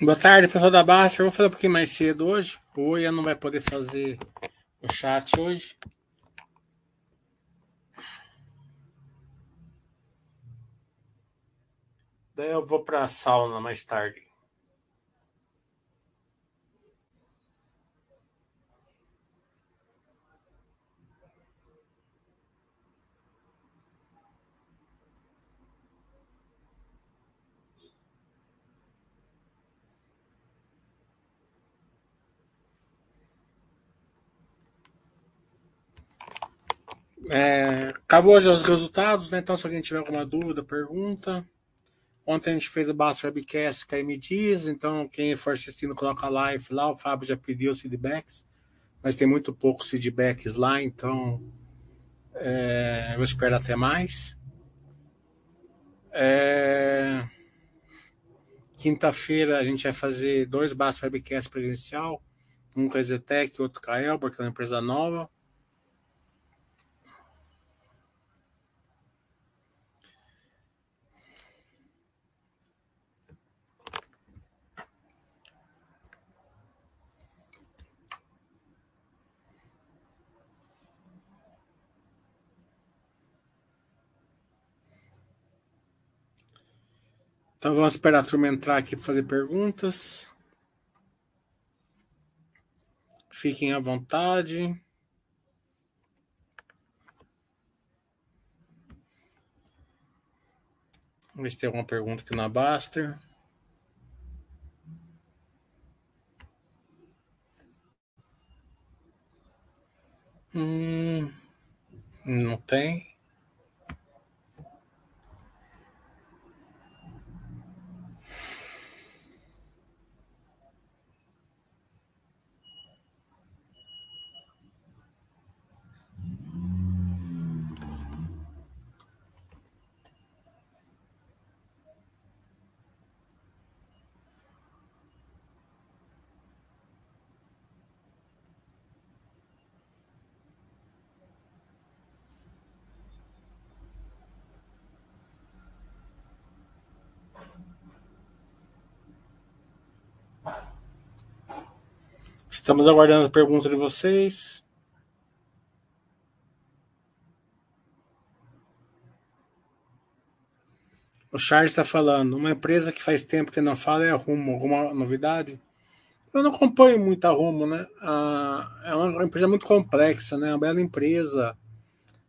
Boa tarde, pessoal da Basta. Vou fazer um pouquinho mais cedo hoje. O Oia não vai poder fazer o chat hoje. Daí eu vou para a sauna mais tarde. É, acabou já os resultados, né? Então, se alguém tiver alguma dúvida, pergunta. Ontem a gente fez o Basta Webcast com a M Dias, então quem for assistindo coloca live lá. O Fábio já pediu os feedbacks, mas tem muito poucos feedbacks lá, então é, eu espero até mais. É, Quinta-feira a gente vai fazer dois Basta Webcast presencial, um com a Zetec outro com a Elbor, que é uma empresa nova. Então vamos esperar a turma entrar aqui para fazer perguntas. Fiquem à vontade. Vamos ver se tem alguma pergunta aqui na Baster. Hum, não tem. Estamos aguardando as perguntas de vocês. O Charles está falando, uma empresa que faz tempo que não fala é a Rumo. Alguma novidade? Eu não acompanho muito a Rumo, né? Ah, é uma empresa muito complexa, né? Uma bela empresa.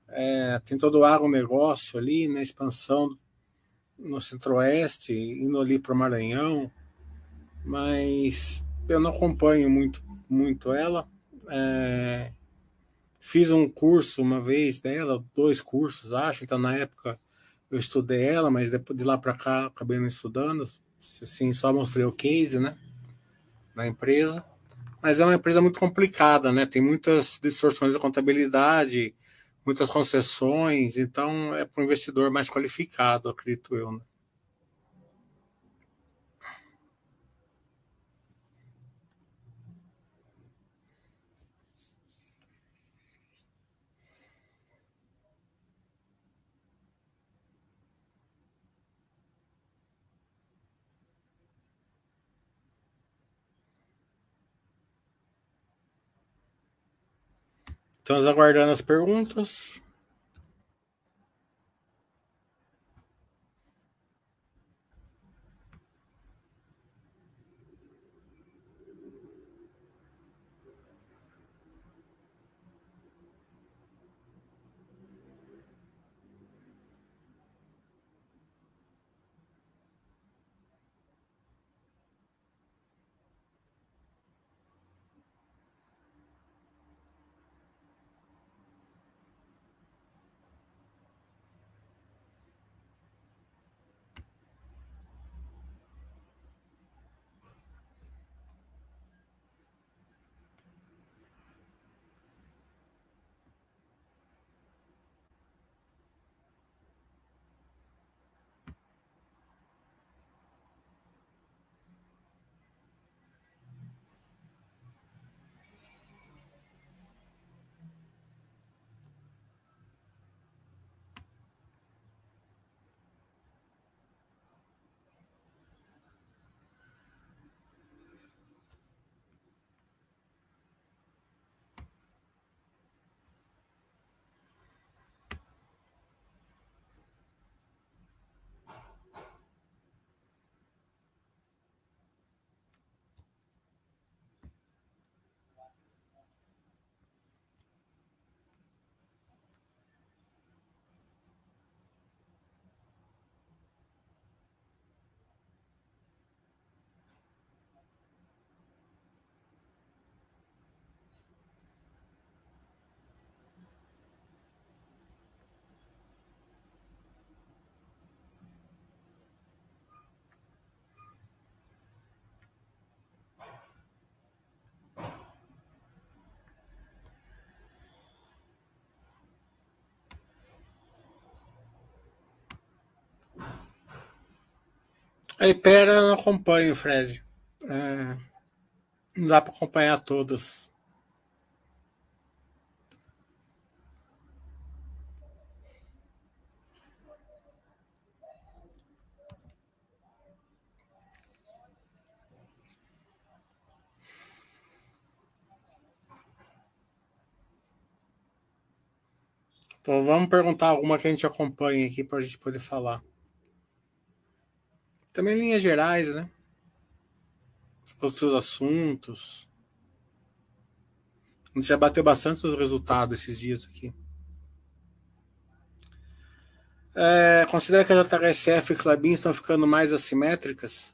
É, tem todo o agronegócio ali, né? Expansão no centro-oeste, indo ali para o Maranhão. Mas eu não acompanho muito muito ela. É, fiz um curso uma vez dela, dois cursos, acho. Então, na época, eu estudei ela, mas depois de lá para cá, acabei não estudando. Assim, só mostrei o case, né? Na empresa. Mas é uma empresa muito complicada, né? Tem muitas distorções da contabilidade, muitas concessões. Então, é para um investidor mais qualificado, acredito eu, né? Estamos aguardando as perguntas. A eu não acompanho, Fred. É, não dá para acompanhar todas. Então vamos perguntar alguma que a gente acompanha aqui para a gente poder falar. Também linhas gerais, né? Outros assuntos. A gente já bateu bastante os resultados esses dias aqui. É, considera que a JHSF e Clabin estão ficando mais assimétricas?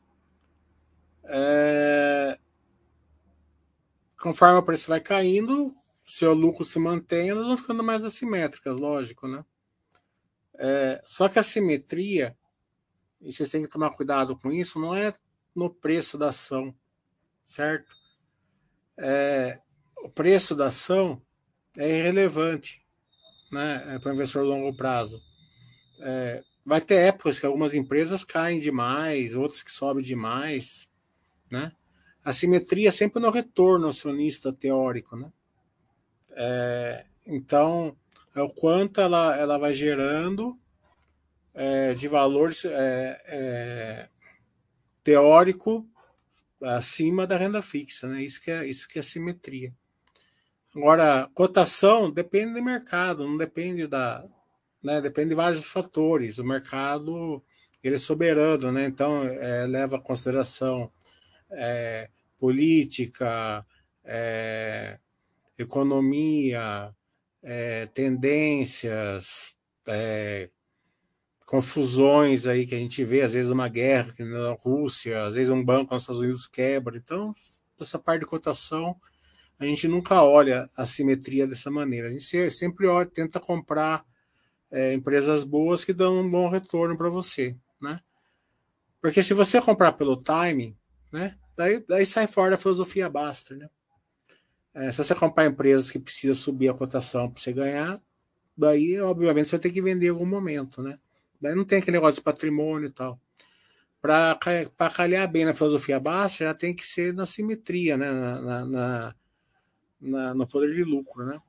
É, conforme o preço vai caindo, seu lucro se mantém, elas vão ficando mais assimétricas, lógico, né? É, só que a simetria, e vocês têm que tomar cuidado com isso, não é no preço da ação, certo? É, o preço da ação é irrelevante né, é para o investidor a longo prazo. É, vai ter épocas que algumas empresas caem demais, outras que sobem demais, né? A simetria é sempre no retorno acionista teórico, né? É, então, é o quanto ela, ela vai gerando é, de valor é, é, teórico acima da renda fixa, né? Isso que é isso que é simetria. Agora, cotação depende do mercado, não depende da, né? Depende de vários fatores. O mercado ele é soberano, né? Então é, leva a consideração é, política, é, economia, é, tendências, é, confusões aí que a gente vê, às vezes uma guerra na Rússia, às vezes um banco nos Estados Unidos quebra. Então, essa parte de cotação, a gente nunca olha a simetria dessa maneira. A gente sempre olha, tenta comprar é, empresas boas que dão um bom retorno para você, né? Porque se você comprar pelo timing, né? Daí, daí sai fora da filosofia basta, né? É, se você comprar empresas que precisam subir a cotação para você ganhar, daí, obviamente, você vai ter que vender em algum momento, né? Daí não tem aquele negócio de patrimônio e tal. Para calhar bem na filosofia baixa, já tem que ser na simetria, né? Na, na, na, na, no poder de lucro, né?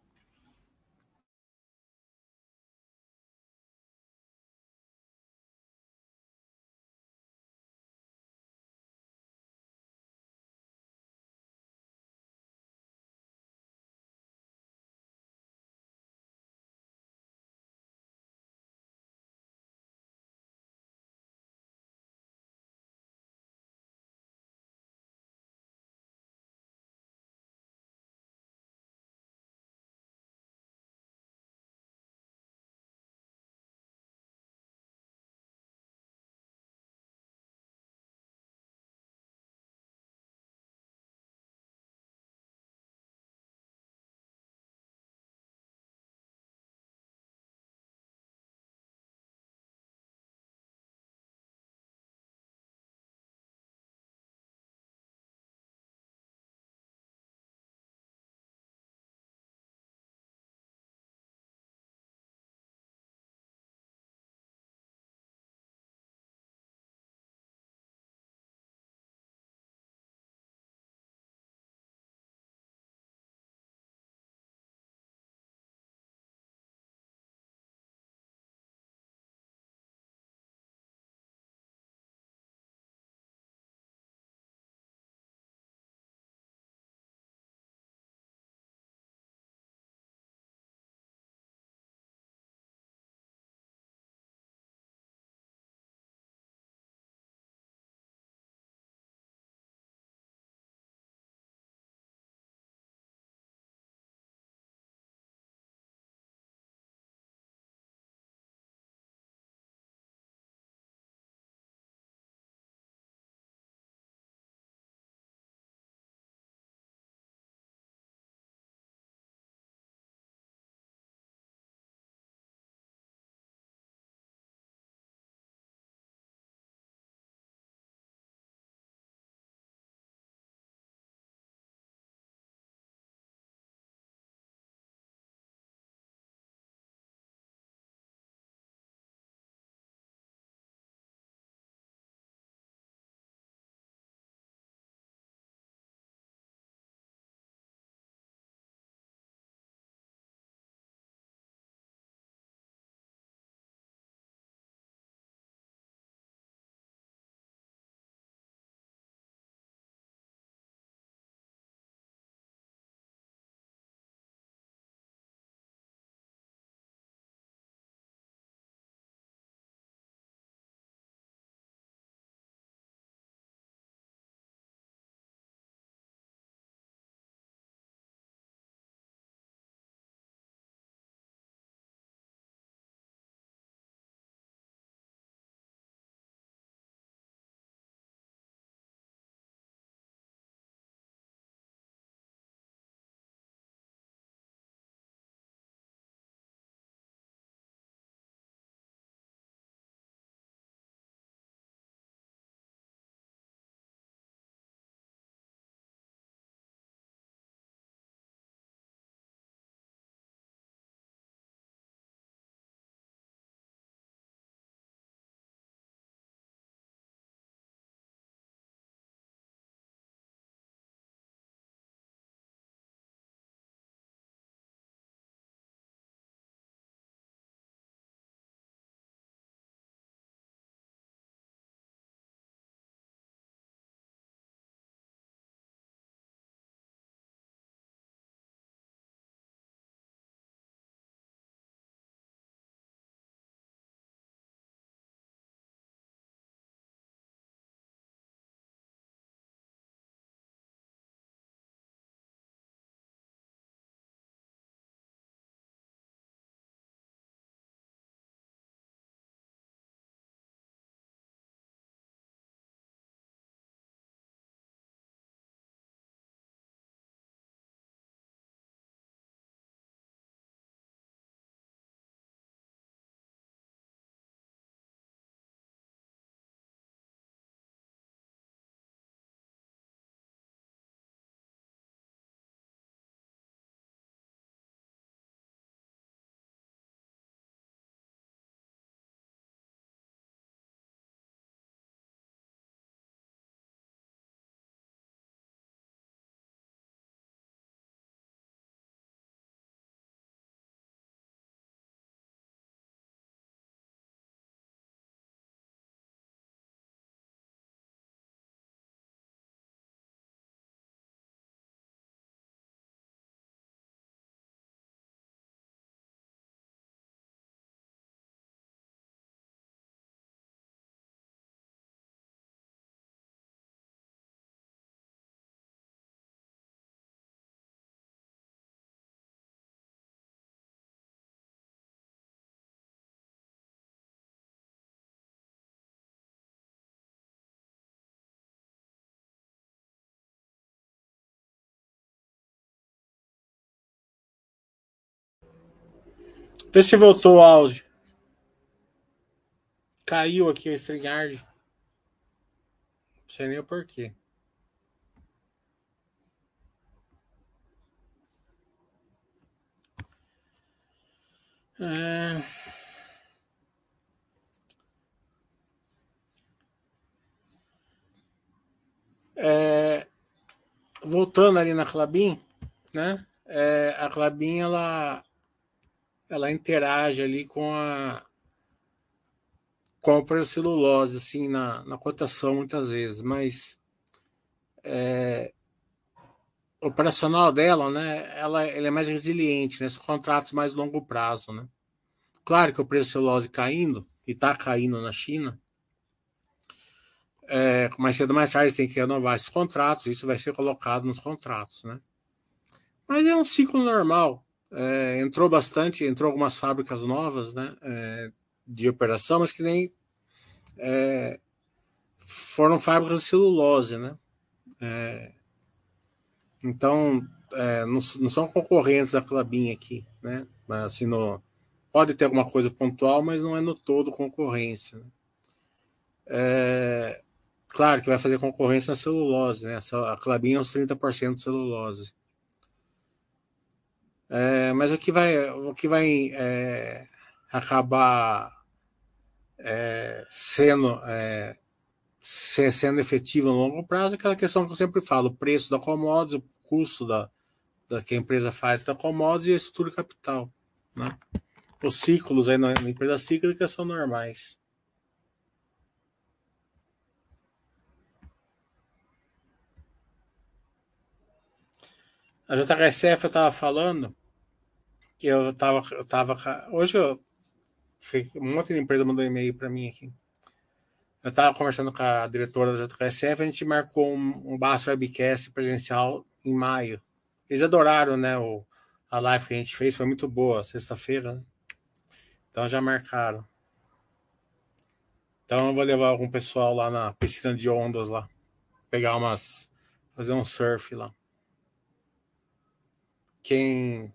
Vê se voltou o áudio. Caiu aqui o StreamYard. Não sei nem o porquê. É... É... Voltando ali na Clabin, né? É, a Clabin ela, ela interage ali com a compra celulose assim na, na cotação muitas vezes, mas é, operacional dela, né, ela, ela é mais resiliente, né, são contratos mais longo prazo, né. Claro que o preço celulose caindo e está caindo na China, é, mais cedo mais tarde tem que renovar esses contratos, isso vai ser colocado nos contratos, né. Mas é um ciclo normal. É, entrou bastante, entrou algumas fábricas novas, né, é, de operação, mas que nem é, foram fábricas de celulose, né? É, então, é, não, não, são concorrentes da Clabin aqui, né? Assim, no, pode ter alguma coisa pontual, mas não é no todo concorrência. Né? É, claro que vai fazer concorrência na celulose, né? A Clabin é uns 30% de celulose. É, mas o que vai, o que vai é, acabar é, sendo, é, sendo efetivo no longo prazo é aquela questão que eu sempre falo: o preço da commodities, o custo da, da que a empresa faz da commodities e a estrutura capital. Né? Os ciclos aí na, na empresa cíclica são normais. A JHSF eu estava falando que eu estava eu tava, hoje eu um monte de empresa mandou e-mail para mim aqui. Eu estava conversando com a diretora da JKSF, a gente marcou um, um Basso Webcast presencial em maio. Eles adoraram, né? O, a live que a gente fez foi muito boa, sexta-feira, né? Então já marcaram. Então eu vou levar algum pessoal lá na piscina de ondas lá. Pegar umas. fazer um surf lá. Quem.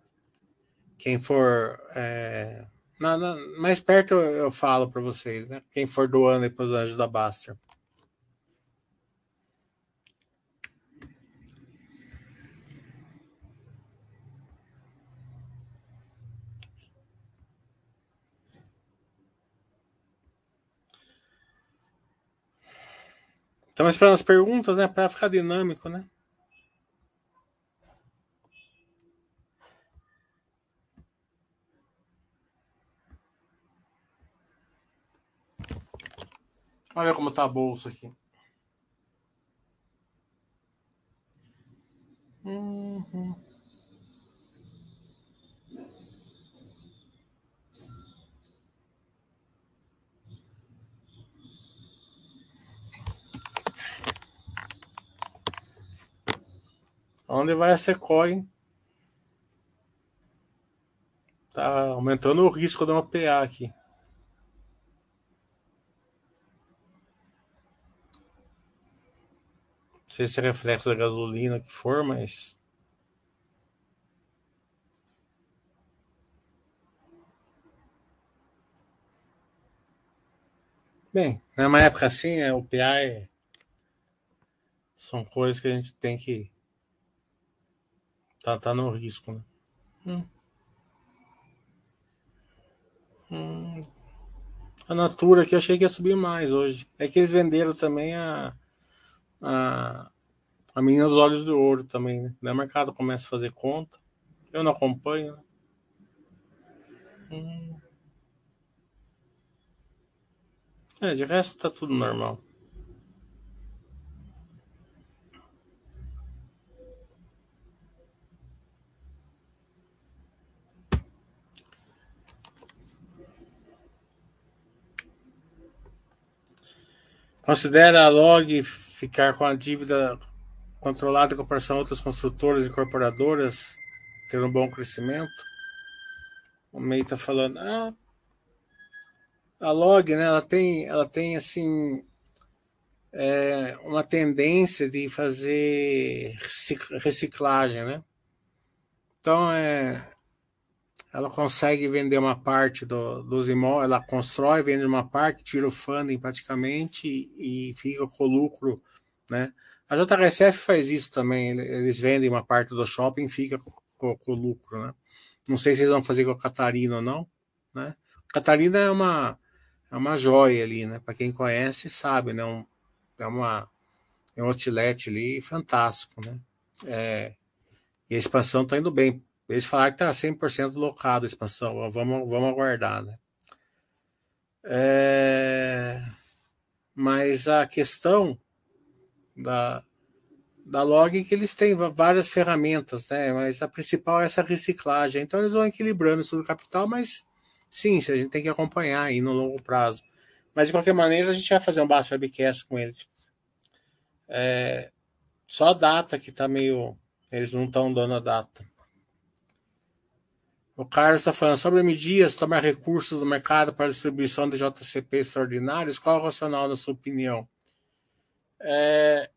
Quem for. É, na, na, mais perto eu, falo para vocês, né? Quem for doando aí para os anjos da Baster. Estamos esperando as perguntas, né? Para ficar dinâmico, né? Olha como tá a bolsa aqui. Uhum. Onde vai a Sequoia? Tá aumentando o risco de uma PA aqui. Sei se é reflexo da gasolina que for, mas. Bem, numa época assim, é, o é... são coisas que a gente tem que. Tá, tá no risco, né? Hum. Hum. A Natura aqui achei que ia subir mais hoje. É que eles venderam também a a, a menina dos olhos de ouro também, né? O mercado começa a fazer conta. Eu não acompanho. Hum. É, de resto tá tudo normal. Considera a log ficar com a dívida controlada em comparação a outras construtoras e incorporadoras, ter um bom crescimento. O MEI está falando, ah, a log, né, ela tem, ela tem assim é, uma tendência de fazer reciclagem, né? Então é ela consegue vender uma parte do, dos imóveis, ela constrói, vende uma parte, tira o funding praticamente e, e fica com o lucro, né? A JHSF faz isso também, eles vendem uma parte do shopping e fica com, com o lucro, né? Não sei se eles vão fazer com a Catarina ou não, né? Catarina é uma é uma joia ali, né? Para quem conhece sabe, né? Um, é uma é um outlet ali fantástico, né? É, e a expansão está indo bem. Eles falaram que está 100% locado a expansão. Vamos, vamos aguardar, né? É, mas a questão da, da log é que eles têm várias ferramentas, né? Mas a principal é essa reciclagem. Então eles vão equilibrando isso do capital, mas sim, a gente tem que acompanhar aí no longo prazo. Mas de qualquer maneira, a gente vai fazer um basta webcast com eles. É, só a data que tá meio. Eles não estão dando a data. O Carlos está falando sobre medidas, tomar recursos do mercado para distribuição de JCP extraordinários. Qual é o racional, na sua opinião? É,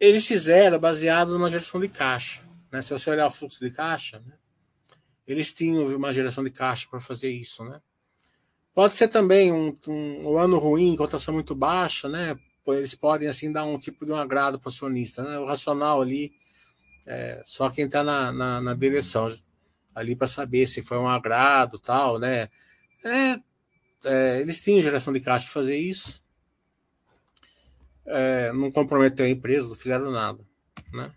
eles fizeram baseado numa geração de caixa. Né? Se você olhar o fluxo de caixa, né? eles tinham uma geração de caixa para fazer isso. Né? Pode ser também um, um, um ano ruim, cotação muito baixa, né? eles podem assim dar um tipo de um agrado para o acionista. Né? O racional ali, é, só quem está na, na, na, direção ali para saber se foi um agrado tal, né? É, é, eles tinham geração de caixa de fazer isso. É, não comprometeu a empresa, não fizeram nada, né?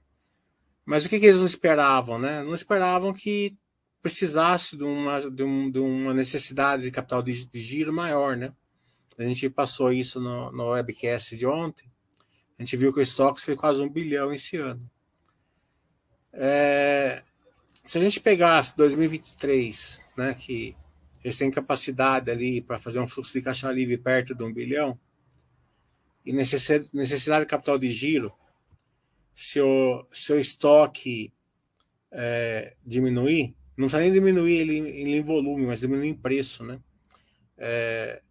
Mas o que, que eles não esperavam, né? Não esperavam que precisasse de uma, de, um, de uma necessidade de capital de, de giro maior, né? A gente passou isso no, no webcast de ontem. A gente viu que o estoque foi quase um bilhão esse ano. É, se a gente pegasse 2023, né, que eles têm capacidade ali para fazer um fluxo de caixa livre perto de um bilhão, e necessidade de capital de giro, se o, se o estoque é, diminuir, não precisa nem diminuir ele em volume, mas diminuir em preço, né? É,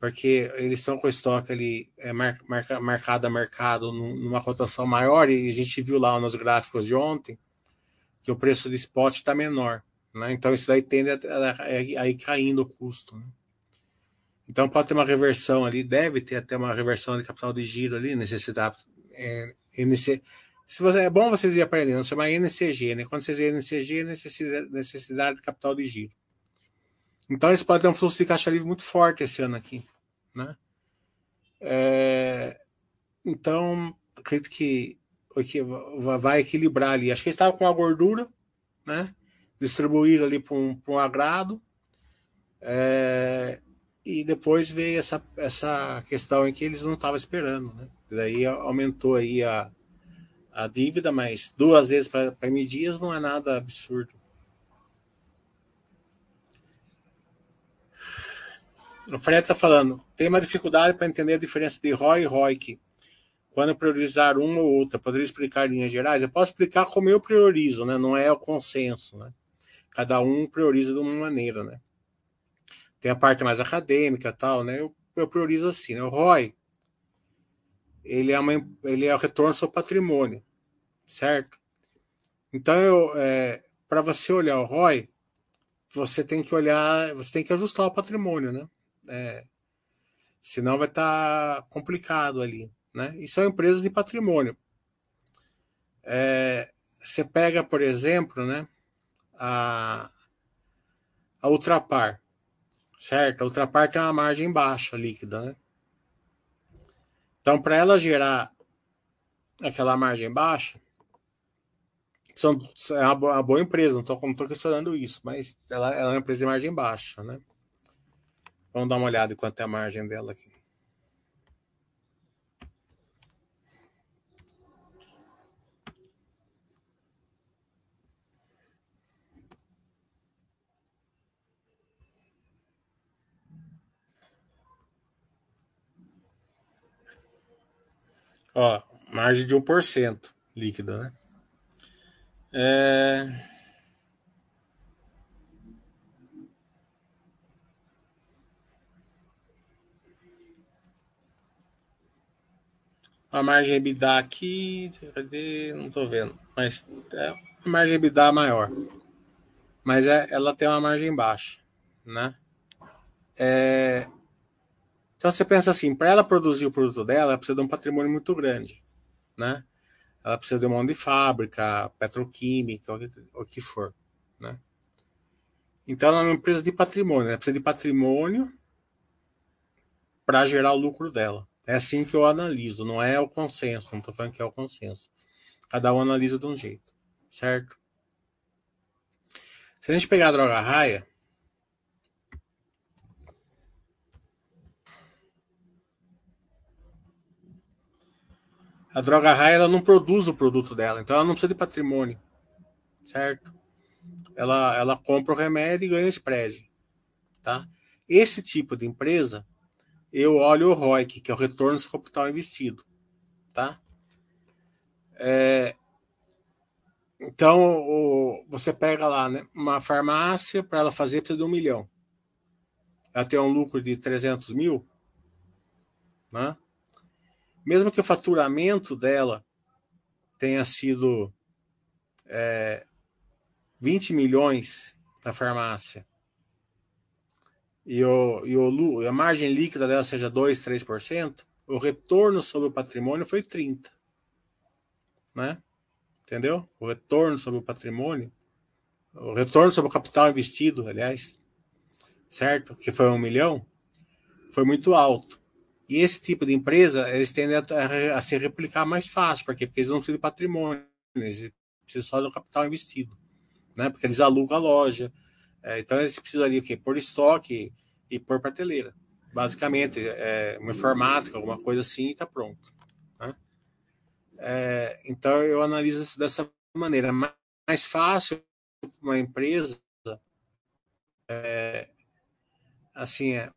porque eles estão com o estoque ali é, marca, marcado a mercado numa cotação maior, e a gente viu lá nos gráficos de ontem que o preço de spot está menor. Né? Então isso daí tende a, a, a ir caindo o custo. Né? Então pode ter uma reversão ali, deve ter até uma reversão de capital de giro ali, necessidade. É, NC, se você, é bom vocês ir aprendendo, chama NCG, né? Quando vocês dizem NCG, necessidade, necessidade de capital de giro. Então eles podem ter um fluxo de caixa livre muito forte esse ano aqui né? É, então, acredito que vai equilibrar ali. Acho que eles estavam com a gordura, né? Distribuir ali para um, um agrado. É, e depois veio essa, essa questão em que eles não estavam esperando, né? Daí aumentou aí a, a dívida, mas duas vezes para M dias não é nada absurdo. O Fred está falando, tem uma dificuldade para entender a diferença de ROI e ROIC. Quando priorizar uma ou outra, poderia explicar linhas gerais? Eu posso explicar como eu priorizo, né? Não é o consenso, né? Cada um prioriza de uma maneira, né? Tem a parte mais acadêmica tal, né? Eu, eu priorizo assim, né? O ROI, ele é, uma, ele é o retorno ao seu patrimônio, certo? Então, eu, é, para você olhar o ROI, você tem que olhar, você tem que ajustar o patrimônio, né? É, senão vai estar tá complicado ali. Né? E são empresas de patrimônio. É, você pega, por exemplo, né, a, a Ultrapar, certo? A Ultrapar tem uma margem baixa líquida, né? Então, para ela gerar aquela margem baixa, são, é uma, boa, boa empresa, não estou questionando isso, mas ela, ela é uma empresa de margem baixa, né? Vamos dar uma olhada em quanto é a margem dela aqui. Ó, margem de 1% líquida, né? É... A margem EBITDA aqui, cadê? Não estou vendo, mas é a margem EBITDA maior. mas é, ela tem uma margem baixa, né? É, então você pensa assim, para ela produzir o produto dela, ela precisa de um patrimônio muito grande, né? Ela precisa de mão de fábrica, petroquímica, o que, for, né? Então ela é uma empresa de patrimônio, ela precisa de patrimônio para gerar o lucro dela. É assim que eu analiso, não é o consenso, não estou falando que é o consenso. Cada um analisa de um jeito, certo? Se a gente pegar a droga raia, a droga raia ela não produz o produto dela, então ela não precisa de patrimônio, certo? Ela, ela compra o remédio e ganha spread, tá? Esse tipo de empresa, eu olho o ROIC, que é o retorno do capital investido, tá? É, então, o, você pega lá né, uma farmácia para ela fazer precisa de um milhão. Ela tem um lucro de 300 mil, né? Mesmo que o faturamento dela tenha sido é, 20 milhões na farmácia e, o, e o, a margem líquida dela seja 2, 3%, o retorno sobre o patrimônio foi 30%. Né? Entendeu? O retorno sobre o patrimônio, o retorno sobre o capital investido, aliás, certo? Que foi um milhão, foi muito alto. E esse tipo de empresa, eles tendem a, a, se replicar mais fácil. Por quê? Porque eles não precisam de patrimônio, eles precisam só do capital investido. Né? Porque eles alugam a loja. É, então eles precisam ali o quê? Por estoque e por prateleira. Basicamente, é, uma informática, alguma coisa assim, e está pronto. Né? É, então eu analiso dessa maneira. Mais fácil uma empresa é, assim, é,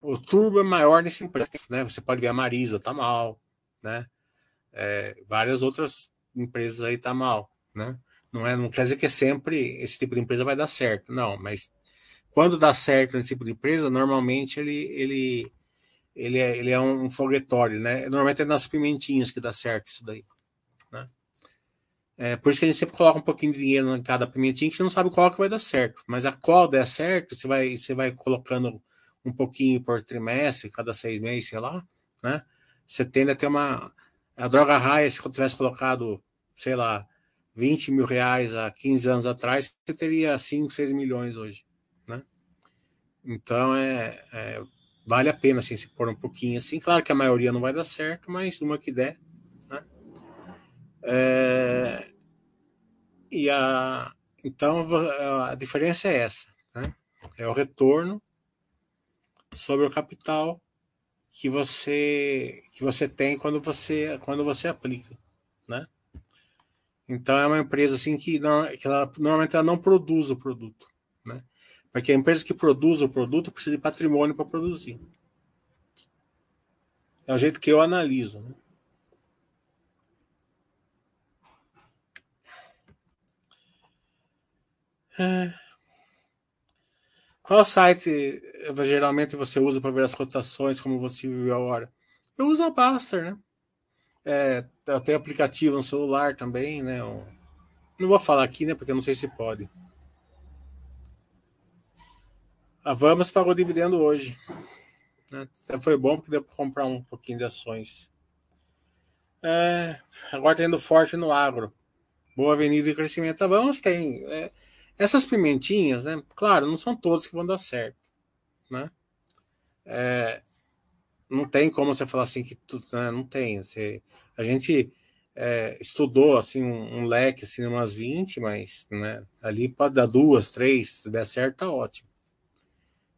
o turbo é maior nesse empresa, né? Você pode ver a Marisa tá mal, né? É, várias outras empresas aí tá mal, né? Não é, não quer dizer que sempre esse tipo de empresa vai dar certo, não. Mas quando dá certo esse tipo de empresa, normalmente ele ele ele é, ele é um foguetório, né? Normalmente é nas pimentinhas que dá certo isso daí, né? É, por isso que a gente sempre coloca um pouquinho de dinheiro em cada pimentinha, que não sabe qual que vai dar certo. Mas a qual der certo, você vai, você vai colocando um pouquinho por trimestre, cada seis meses, sei lá, né? Você tende a ter uma. A droga raia, se eu tivesse colocado, sei lá, 20 mil reais há 15 anos atrás, você teria 5, 6 milhões hoje, né? Então, é, é vale a pena, assim, se pôr um pouquinho assim. Claro que a maioria não vai dar certo, mas uma que der, né? É, e a, então, a diferença é essa, né? É o retorno sobre o capital que você que você tem quando você quando você aplica, né? Então é uma empresa assim que, que ela, normalmente ela não produz o produto, né? Porque a empresa que produz o produto precisa de patrimônio para produzir. É o jeito que eu analiso, né? É. Qual site geralmente você usa para ver as cotações, como você viu a hora? Eu uso a Baster, né? É, tenho aplicativo no celular também, né? Não vou falar aqui, né? Porque eu não sei se pode. A Vamos pagou dividendo hoje. Né? Foi bom porque deu para comprar um pouquinho de ações. É, agora tendo forte no agro. Boa avenida de crescimento. A Vamos tem. É, essas pimentinhas, né? Claro, não são todas que vão dar certo, né? É, não tem como você falar assim que tudo, né? não tem. Você, a gente é, estudou assim um, um, leque assim umas 20, mas né, ali pode dar duas, três, se der certo, tá ótimo.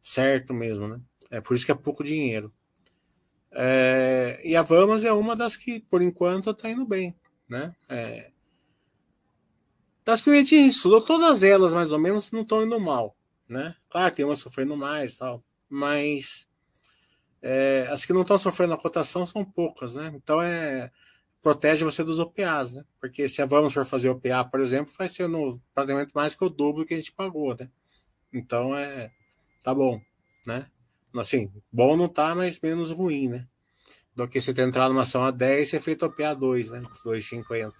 Certo mesmo, né? É por isso que é pouco dinheiro. É, e a Vamos é uma das que, por enquanto, está indo bem, né? É, das que a gente estudou, todas elas mais ou menos não estão indo mal, né? Claro, tem umas sofrendo mais tal, mas é, as que não estão sofrendo a cotação são poucas, né? Então é protege você dos OPAs, né? Porque se a Vamos for fazer OPA, por exemplo, vai ser no, praticamente mais que o dobro que a gente pagou, né? Então é tá bom, né? Assim, bom não tá, mas menos ruim, né? Do que você ter entrado numa ação a 10 e ser feito OPA 2, né? 2,50.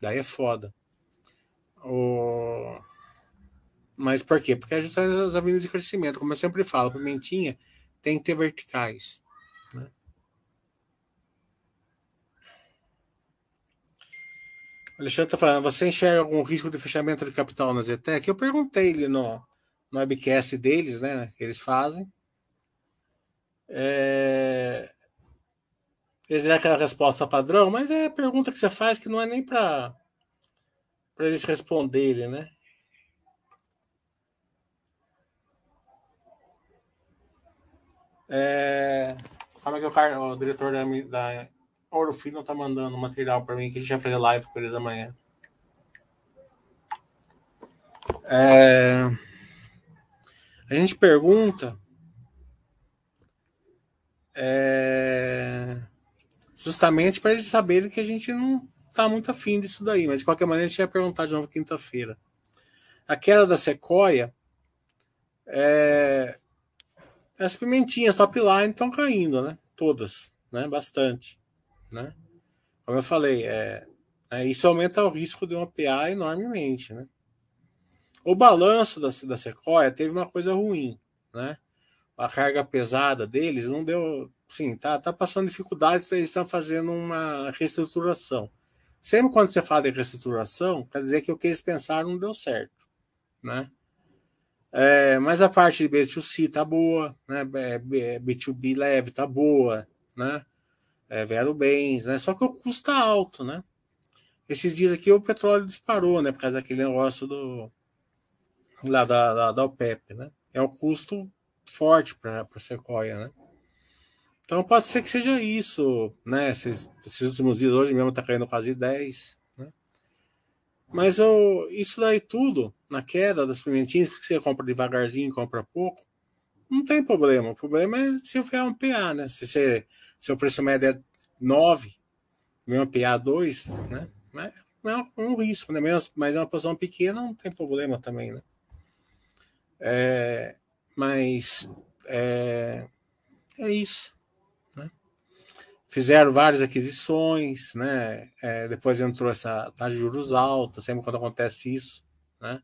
Daí é foda. O... Mas por quê? Porque é justamente as avenidas de crescimento. Como eu sempre falo, pimentinha tem que ter verticais. Né? O Alexandre está falando, você enxerga algum risco de fechamento de capital na Zetec? Eu perguntei ele no, no webcast deles, né, que eles fazem. É... Eles deram aquela resposta padrão, mas é pergunta que você faz que não é nem para eles responderem, né? É... Que o, cara, o diretor da, da Ouro Fino tá mandando material para mim que a gente vai fazer live com eles amanhã. É... A gente pergunta é... justamente para eles saberem que a gente não tá muito afim disso daí, mas de qualquer maneira a gente ia perguntar de novo quinta-feira. A queda da Sequoia é... As pimentinhas top line estão caindo, né? Todas, né? Bastante, né? Como eu falei, é, é, isso aumenta o risco de uma PA enormemente, né? O balanço da, da Sequoia teve uma coisa ruim, né? A carga pesada deles não deu, sim, tá, tá passando dificuldades, eles estão fazendo uma reestruturação. Sempre quando você fala de reestruturação, quer dizer que o que eles pensaram não deu certo, né? É, mas a parte de B2C tá boa, né? B2B leve tá boa, né? É, Vero Bens, né? Só que o custo tá alto, né? Esses dias aqui o petróleo disparou, né? Por causa daquele negócio do lá da, da, da OPEP, né? É um custo forte para a Sequoia, né? Então pode ser que seja isso, né? Esses, esses últimos dias hoje mesmo tá caindo quase 10, mas eu, isso daí tudo, na queda das pimentinhas, porque você compra devagarzinho, compra pouco, não tem problema. O problema é se eu um PA, né? Se, você, se o preço médio é 9, vem um PA 2, né? Mas é um risco, né? Mas é uma posição pequena, não tem problema também, né? É, mas é, é isso fizeram várias aquisições, né? É, depois entrou essa taxa de juros alta, sempre quando acontece isso, né?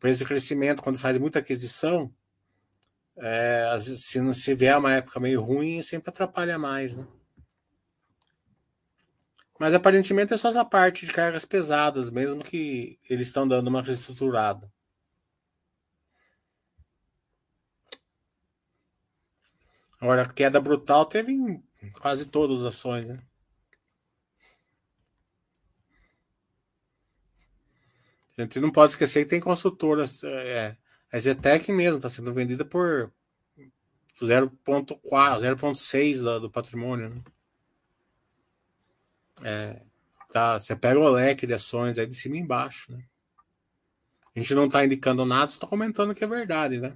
Preço de crescimento, quando faz muita aquisição, é, se não se vier uma época meio ruim, sempre atrapalha mais, né? Mas aparentemente é só essa parte de cargas pesadas, mesmo que eles estão dando uma reestruturada. Agora, queda brutal teve em Quase todas as ações, né? A gente não pode esquecer que tem consultoras. É, a Zetec mesmo está sendo vendida por 0,4, 0,6 do, do patrimônio. Né? É, tá, você pega o leque de ações aí de cima e embaixo. Né? A gente não está indicando nada, está comentando que é verdade. Né?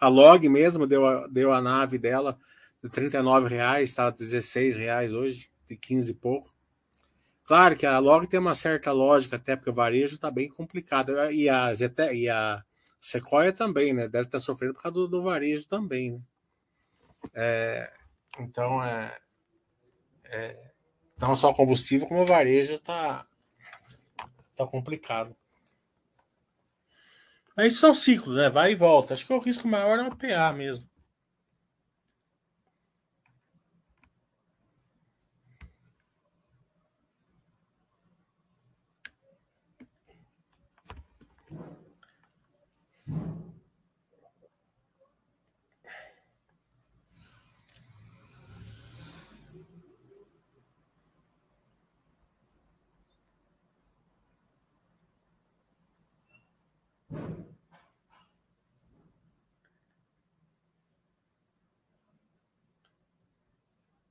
A Log mesmo deu a, deu a nave dela de 39 reais, está 16 reais hoje, de 15 e pouco. Claro que a Log tem uma certa lógica, até porque o varejo está bem complicado. E a, Zete, e a Sequoia também, né? Deve estar sofrendo por causa do, do varejo também. Né? É, então, é, é, não só combustível, como o varejo está tá complicado. Mas são ciclos, né? Vai e volta. Acho que o risco maior é o PA mesmo.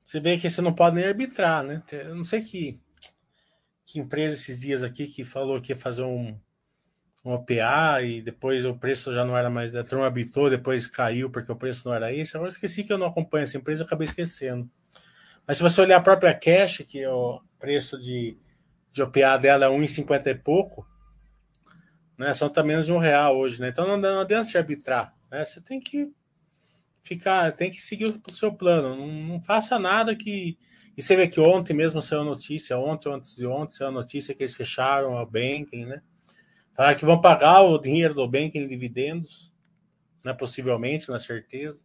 Você vê que você não pode nem arbitrar, né? Eu não sei que, que empresa esses dias aqui que falou que ia fazer um, um OPA e depois o preço já não era mais. A turma depois caiu porque o preço não era esse. Agora esqueci que eu não acompanho essa empresa, acabei esquecendo. Mas se você olhar a própria Cash, que é o preço de, de OPA dela é 1,50 e pouco, né? São tá menos de um real hoje, né? Então não, não adianta se arbitrar. Né? Você tem que ficar, tem que seguir o seu plano. Não, não, faça nada que. E você vê que ontem mesmo saiu notícia, ontem, antes de ontem, saiu notícia que eles fecharam a banking, né? Falaram que vão pagar o dinheiro do bem em dividendos, né, possivelmente, na certeza.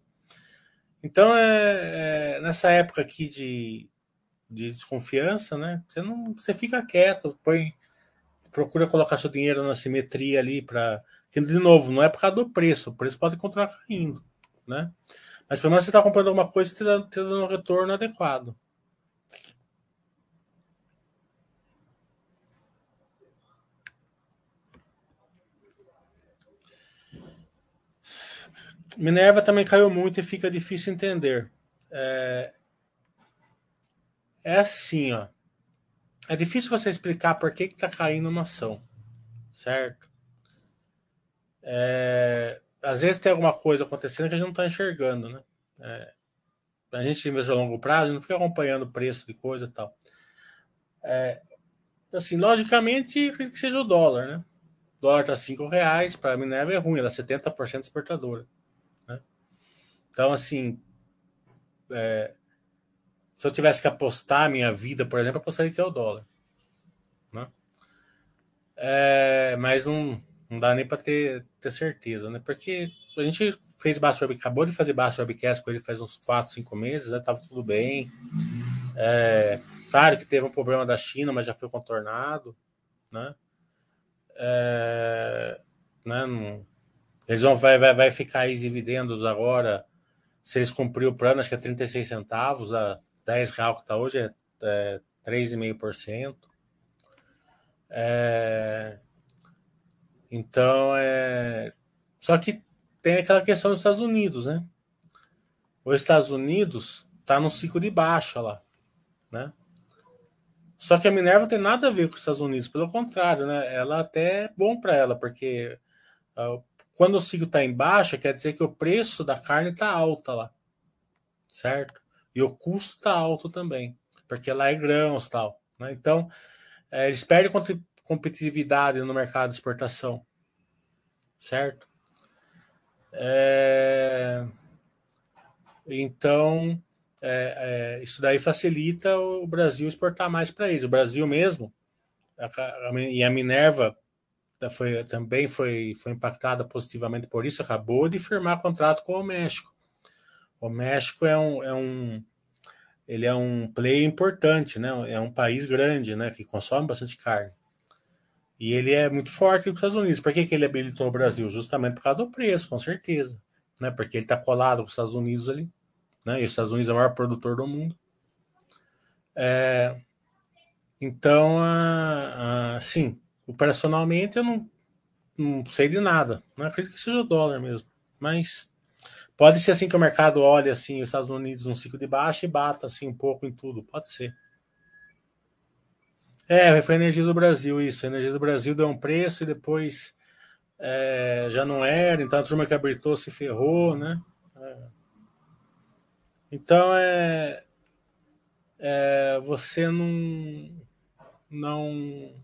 Então, é, é, nessa época aqui de, de desconfiança, né, você, não, você fica quieto, põe, procura colocar seu dinheiro na simetria ali para. De novo, não é por causa do preço, o preço pode continuar caindo. Né? Mas pelo menos você está comprando alguma coisa e está dando um retorno adequado. Minerva também caiu muito e fica difícil entender. É, é assim, ó. É difícil você explicar por que está caindo uma ação, certo? É, às vezes tem alguma coisa acontecendo que a gente não está enxergando, né? É, a gente investe a longo prazo, não fica acompanhando o preço de coisa e tal. É, assim, logicamente, que seja o dólar, né? O dólar está 5 reais, para a Minerva é ruim, ela é 70% exportadora. Então, assim, é, se eu tivesse que apostar a minha vida, por exemplo, apostaria que é o dólar. Né? É, mas não, não dá nem para ter, ter certeza, né? Porque a gente fez baixo acabou de fazer baixo webcast com ele faz uns 4, 5 meses, né? Tava tudo bem. É, claro que teve um problema da China, mas já foi contornado, né? É, né não, eles vão vai, vai, vai ficar aí dividendos agora se eles cumpriram o plano, acho que é 36 centavos, a 10 real que está hoje é, é 3,5%. É, então, é, só que tem aquela questão dos Estados Unidos, né? Os Estados Unidos está no ciclo de baixa lá, né? Só que a Minerva tem nada a ver com os Estados Unidos, pelo contrário, né? Ela até é bom para ela, porque uh, quando o ciclo está em baixa, quer dizer que o preço da carne está alta lá, certo? E o custo está alto também, porque lá é grãos tal. Né? Então, é, eles perdem competitividade no mercado de exportação, certo? É... Então, é, é, isso daí facilita o Brasil exportar mais para eles. O Brasil mesmo, a, a, e a Minerva foi, também foi, foi impactada positivamente por isso, acabou de firmar contrato com o México. O México é um, é um ele é um player importante, né? É um país grande, né? Que consome bastante carne. E ele é muito forte nos Estados Unidos. Por que, que ele habilitou o Brasil? Justamente por causa do preço, com certeza. Né? Porque ele está colado com os Estados Unidos ali. Né? E os Estados Unidos é o maior produtor do mundo. É... Então, a, a, sim, Operacionalmente eu não, não sei de nada. Não acredito que seja o dólar mesmo. Mas pode ser assim que o mercado olhe assim, os Estados Unidos num ciclo de baixa e bata assim um pouco em tudo. Pode ser. É, foi a Energia do Brasil, isso. A Energia do Brasil deu um preço e depois é, já não era, então a turma que habilitou se ferrou, né? É. Então é, é, você não não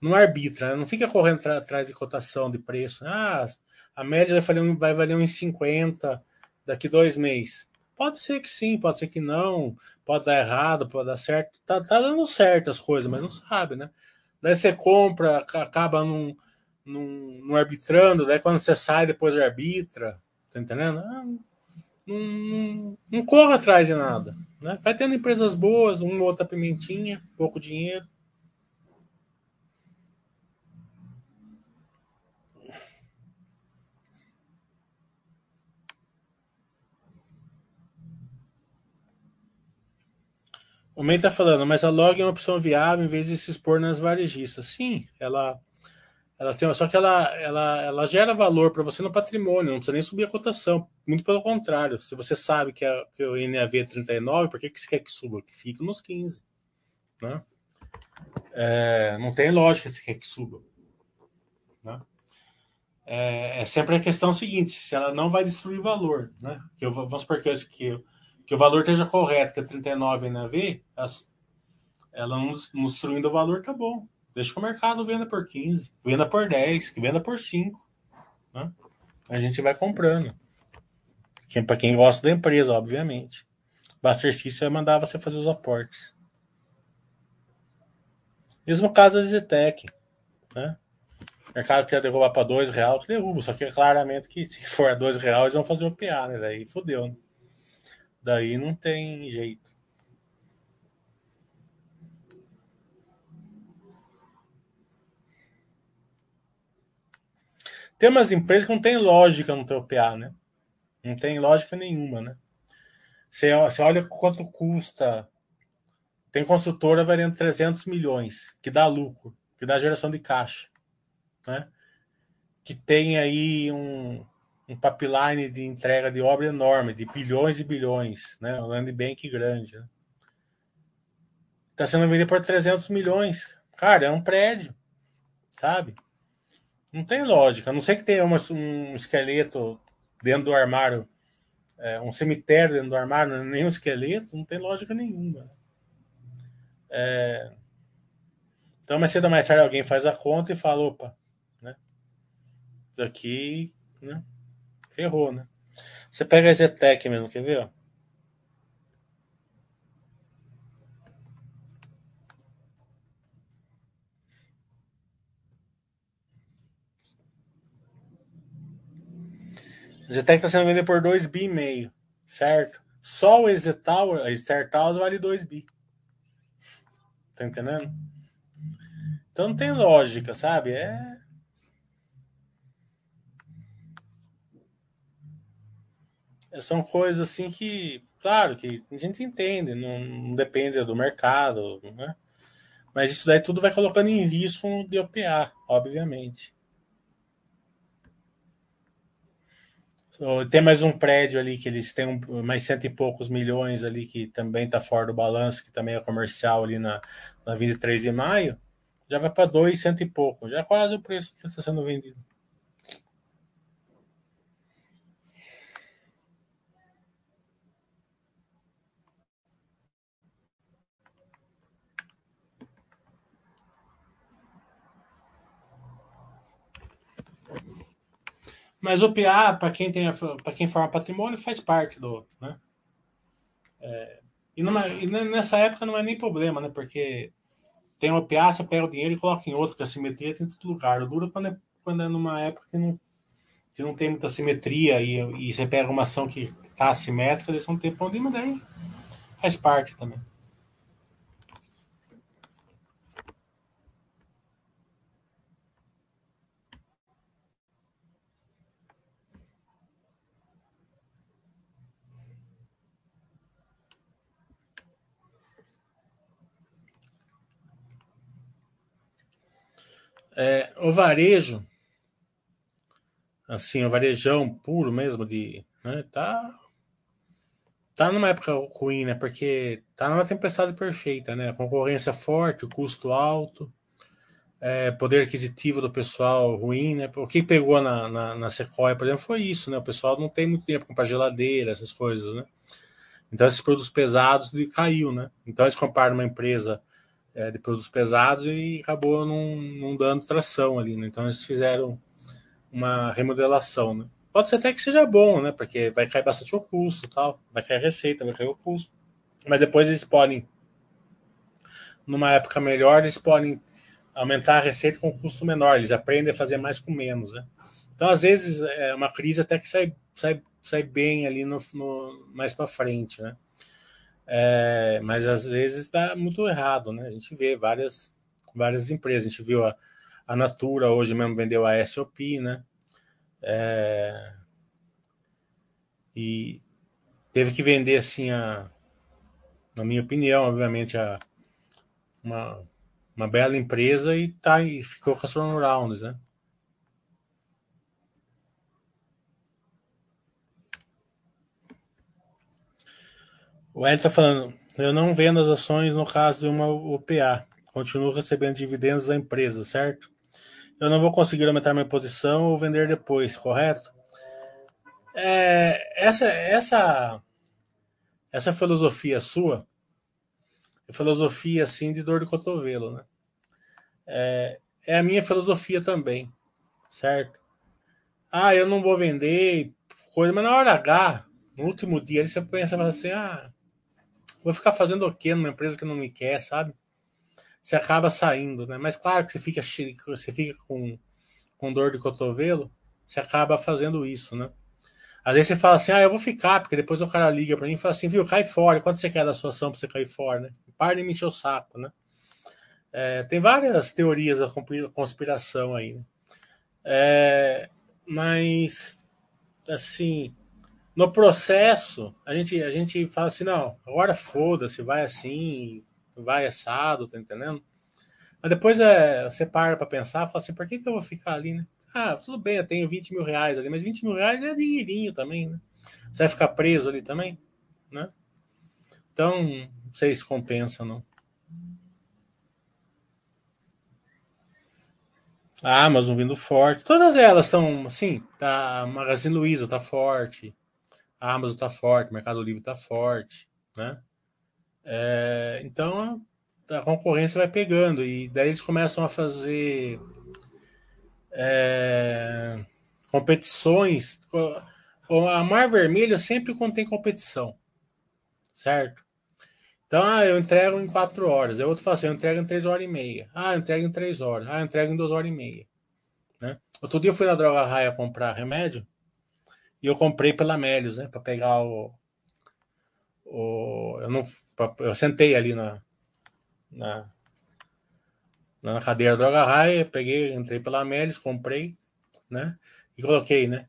não arbitra, né? não fica correndo atrás de cotação de preço. Ah, a média vai valer, vai valer uns 50 daqui dois meses. Pode ser que sim, pode ser que não, pode dar errado, pode dar certo. Tá, tá dando certo as coisas, mas não sabe, né? Daí você compra, acaba num, num, num arbitrando, daí quando você sai, depois arbitra. Tá entendendo? Ah, não, não, não corra atrás de nada. Né? Vai tendo empresas boas, uma ou outra pimentinha, pouco dinheiro. O May está falando, mas a log é uma opção viável em vez de se expor nas varejistas. Sim, ela, ela tem, só que ela, ela, ela gera valor para você no patrimônio, não precisa nem subir a cotação. Muito pelo contrário, se você sabe que, a, que o NAV é 39, por que, que você quer que suba? Que fique nos 15. Né? É, não tem lógica se quer que suba. Né? É, é, sempre a questão seguinte: se ela não vai destruir valor, né? Que eu, vamos supor que, que que o valor esteja correto, que é 39 NAV, ela nos, destruindo o valor, tá bom. Deixa que o mercado venda por 15, venda por 10, que venda por 5. Né? A gente vai comprando. Para quem gosta da empresa, obviamente. O vai mandar você fazer os aportes. Mesmo caso da Zetec. Né? mercado quer derrubar para dois real, que derruba. Só que claramente que se for a dois real, eles vão fazer o PA, né? Daí fodeu, né? Daí não tem jeito. Tem umas empresas que não tem lógica no teu PA, né? Não tem lógica nenhuma, né? Você, você olha quanto custa. Tem construtora valendo 300 milhões, que dá lucro, que dá geração de caixa, né? Que tem aí um, um pipeline de entrega de obra enorme, de bilhões e bilhões, né? Um land bank grande. Né? Tá sendo vendido por 300 milhões. Cara, é um prédio, sabe? Não tem lógica. A não ser que tenha uma, um esqueleto dentro do armário, é, um cemitério dentro do armário, nenhum esqueleto, não tem lógica nenhuma. É... Então, mais cedo ou mais tarde, alguém faz a conta e fala: opa, né? Daqui, né? Ferrou, né? Você pega a Zetec mesmo, quer ver? Ó? A Zetec está sendo vendida por 2 bi e meio, certo? Só o Exetal, a Startaus vale 2 bi. Tá entendendo? Então não tem lógica, sabe? É. São coisas assim que, claro, que a gente entende, não, não depende do mercado, né? Mas isso daí tudo vai colocando em risco de OPA, obviamente. Tem mais um prédio ali que eles têm mais cento e poucos milhões ali que também está fora do balanço, que também é comercial ali na, na 23 de maio. Já vai para dois cento e pouco, já é quase o preço que está sendo vendido. Mas o PA, para quem tem para quem forma patrimônio, faz parte do. Né? É, e, numa, e, nessa época não é nem problema, né? Porque tem o PA, você pega o dinheiro e coloca em outro, que a simetria tem em todo lugar. O duro quando é, quando é numa época que não, que não tem muita simetria e, e você pega uma ação que está assimétrica, eles não tem mas daí faz parte também. É, o varejo, assim, o varejão puro mesmo de, né, tá tá numa época ruim, né? Porque tá numa tempestade perfeita, né? concorrência forte, custo alto, é, poder aquisitivo do pessoal ruim, né? O que pegou na, na, na Sequoia, por exemplo, foi isso, né? O pessoal não tem muito tempo para comprar geladeira, essas coisas, né? Então esses produtos pesados caiu, né? Então eles compraram uma empresa é, de produtos pesados e acabou não, dando tração ali, né? Então eles fizeram uma remodelação, né? Pode ser até que seja bom, né? Porque vai cair bastante o custo tal, vai cair a receita, vai cair o custo. Mas depois eles podem, numa época melhor, eles podem aumentar a receita com custo menor, eles aprendem a fazer mais com menos, né? Então, às vezes, é uma crise até que sai, sai, sai bem ali no, no mais para frente, né? É, mas às vezes está muito errado, né? A gente vê várias, várias empresas. A gente viu a, a Natura hoje mesmo vendeu a SOP, né? É, e teve que vender assim a, na minha opinião, obviamente a uma, uma bela empresa e tá e ficou com a Surrounds, né? O Hélio está falando, eu não vendo as ações no caso de uma UPA. Continuo recebendo dividendos da empresa, certo? Eu não vou conseguir aumentar minha posição ou vender depois, correto? É, essa, essa, essa filosofia sua é filosofia assim de dor de cotovelo, né? É, é a minha filosofia também, certo? Ah, eu não vou vender coisa, mas na hora H, no último dia, você pensa assim, ah, vou ficar fazendo o quê numa empresa que não me quer, sabe? Você acaba saindo, né? Mas claro que você fica, você fica com com dor de cotovelo, você acaba fazendo isso, né? Às vezes você fala assim, ah, eu vou ficar, porque depois o cara liga para mim e fala assim, viu, cai fora. Quanto você quer da sua ação para você cair fora, né? Para de me encher o saco, né? É, tem várias teorias da conspiração aí, né? É, mas, assim, no processo, a gente, a gente fala assim, não, agora foda-se, vai assim, vai assado, tá entendendo? Mas depois é, você para para pensar, fala assim, por que, que eu vou ficar ali, né? Ah, tudo bem, eu tenho 20 mil reais ali, mas 20 mil reais é dinheirinho também, né? Você vai ficar preso ali também, né? Então, não sei se compensa, não. A Amazon vindo forte. Todas elas estão, assim, tá, a Magazine Luiza tá forte, a Amazon tá forte, o Mercado Livre tá forte, né? É, então, a concorrência vai pegando e daí eles começam a fazer é, competições. A Mar Vermelha sempre contém competição, certo? Então, ah, eu entrego em 4 horas. Eu outro fala assim, eu entrego em 3 horas e meia. Ah, eu entrego em 3 horas. Ah, eu entrego em 2 horas e meia. Né? Outro dia eu fui na Droga Raia comprar remédio e eu comprei pela Melios, né? Para pegar o, o. eu, não, eu sentei ali na, na, na cadeira Droga Raia, peguei, entrei pela Melis, comprei, né? E coloquei, né?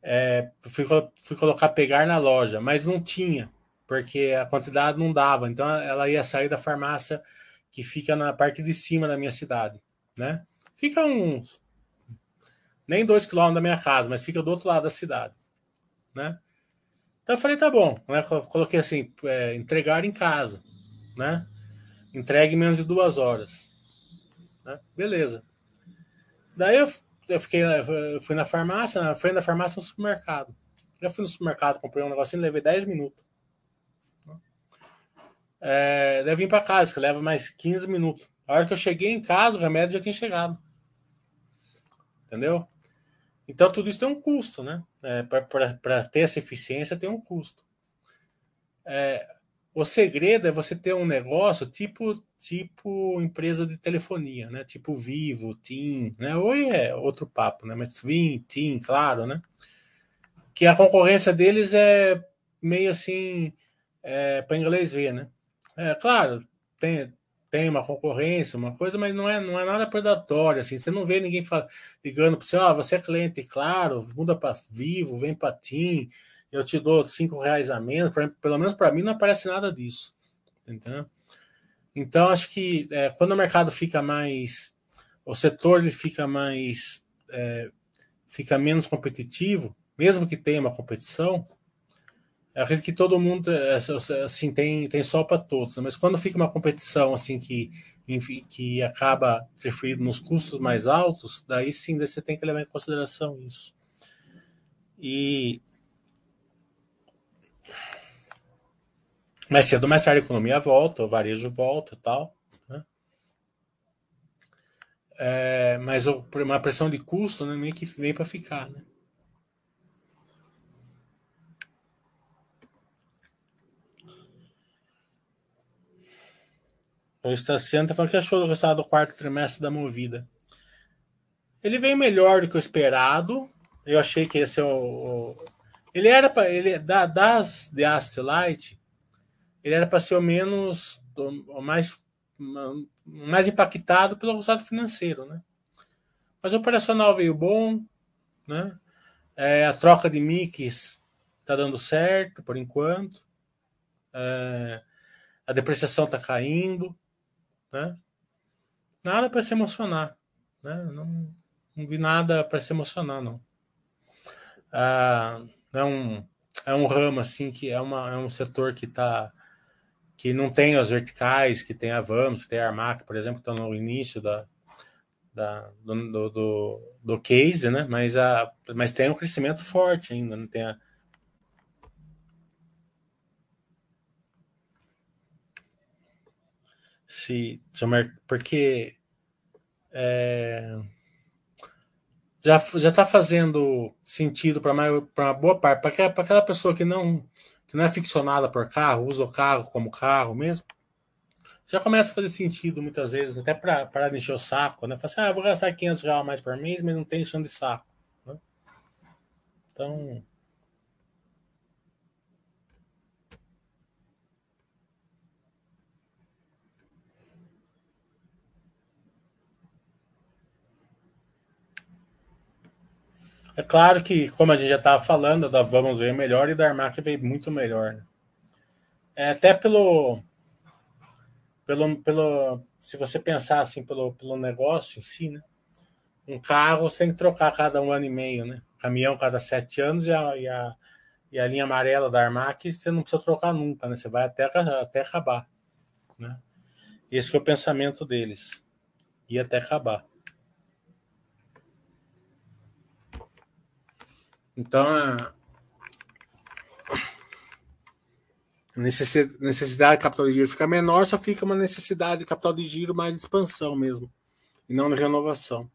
É, fui, fui colocar pegar na loja, mas não tinha, porque a quantidade não dava. Então ela ia sair da farmácia que fica na parte de cima da minha cidade, né? Fica uns nem dois quilômetros da minha casa, mas fica do outro lado da cidade, né? Então eu falei, tá bom, né? Coloquei assim, é, entregar em casa, né? Entregue em menos de duas horas. Né? Beleza. Daí eu, eu fiquei, eu fui na farmácia, na frente da farmácia, no supermercado. Eu fui no supermercado, comprei um negocinho, levei 10 minutos. É, daí vim para casa, que leva mais 15 minutos. A hora que eu cheguei em casa, o remédio já tinha chegado. Entendeu? Então tudo isso tem um custo, né? É, para ter essa eficiência tem um custo. É, o segredo é você ter um negócio tipo tipo empresa de telefonia, né? Tipo Vivo, TIM, né? Oi é outro papo, né? Mas Vim, TIM, claro, né? Que a concorrência deles é meio assim é, para inglês ver, né? É claro, tem tem uma concorrência, uma coisa, mas não é, não é nada predatório, assim. Você não vê ninguém ligando para você, ah, você é cliente, claro, muda para Vivo, vem para TIM, eu te dou cinco reais a menos, pra, pelo menos para mim não aparece nada disso, entendeu? Então acho que é, quando o mercado fica mais, o setor ele fica mais, é, fica menos competitivo, mesmo que tenha uma competição, eu acredito que todo mundo é, assim tem tem sol para todos, né? mas quando fica uma competição assim que enfim, que acaba interferindo nos custos mais altos, daí sim você tem que levar em consideração isso. E Mais cedo mais tarde a economia volta, o varejo volta tal. Né? É, mas uma pressão de custo né, meio que vem para ficar. Né? O está falando que achou do resultado do quarto trimestre da Movida. Ele veio melhor do que o esperado. Eu achei que esse é o. o ele era para. Ele, da, das The Light, ele era para ser o menos, o mais, mais impactado pelo resultado financeiro, né? Mas o operacional veio bom, né? É, a troca de mix está dando certo por enquanto. É, a depreciação está caindo, né? Nada para se emocionar, né? Não, não vi nada para se emocionar, não. Ah, é um é um ramo assim que é, uma, é um setor que está que não tem as verticais, que tem a Vamos, que tem a Armac, por exemplo, que estão no início da, da, do, do, do, case, né? Mas, a, mas tem um crescimento forte ainda, não tem a, se, se porque é, já já está fazendo sentido para uma boa parte, para aquela, aquela pessoa que não que não é ficcionada por carro, usa o carro como carro mesmo, já começa a fazer sentido muitas vezes, até para encher o saco, né? Fala assim, ah, vou gastar 500 reais mais por mês, mas não tem chão de saco. Né? Então. É claro que, como a gente já estava falando, da Vamos Ver melhor e da Armac veio muito melhor. Né? É, até pelo, pelo, pelo. Se você pensar assim pelo, pelo negócio em si, né? Um carro você tem que trocar cada um ano e meio, né? Caminhão cada sete anos e a, e a, e a linha amarela da Armac você não precisa trocar nunca, né? Você vai até, até acabar. Né? Esse é o pensamento deles. E até acabar. Então, a necessidade de capital de giro fica menor, só fica uma necessidade de capital de giro mais expansão mesmo, e não de renovação.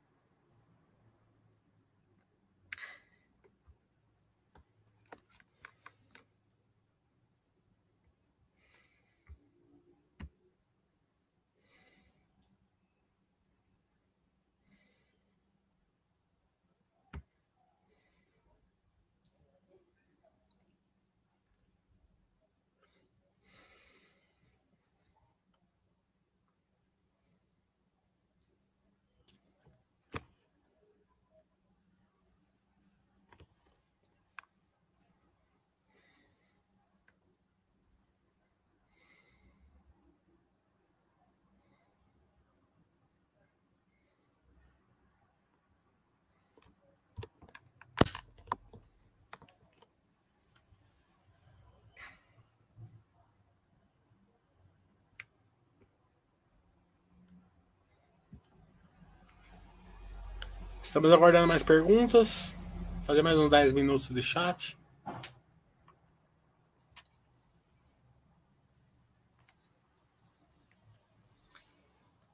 Estamos aguardando mais perguntas. Fazer mais uns 10 minutos de chat.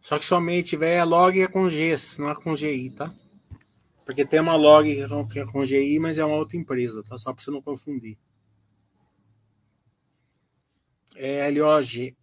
Só que somente tiver a log é com G, não é com GI, tá? Porque tem uma log que é com GI, mas é uma outra empresa, tá? Só para você não confundir. É LOG.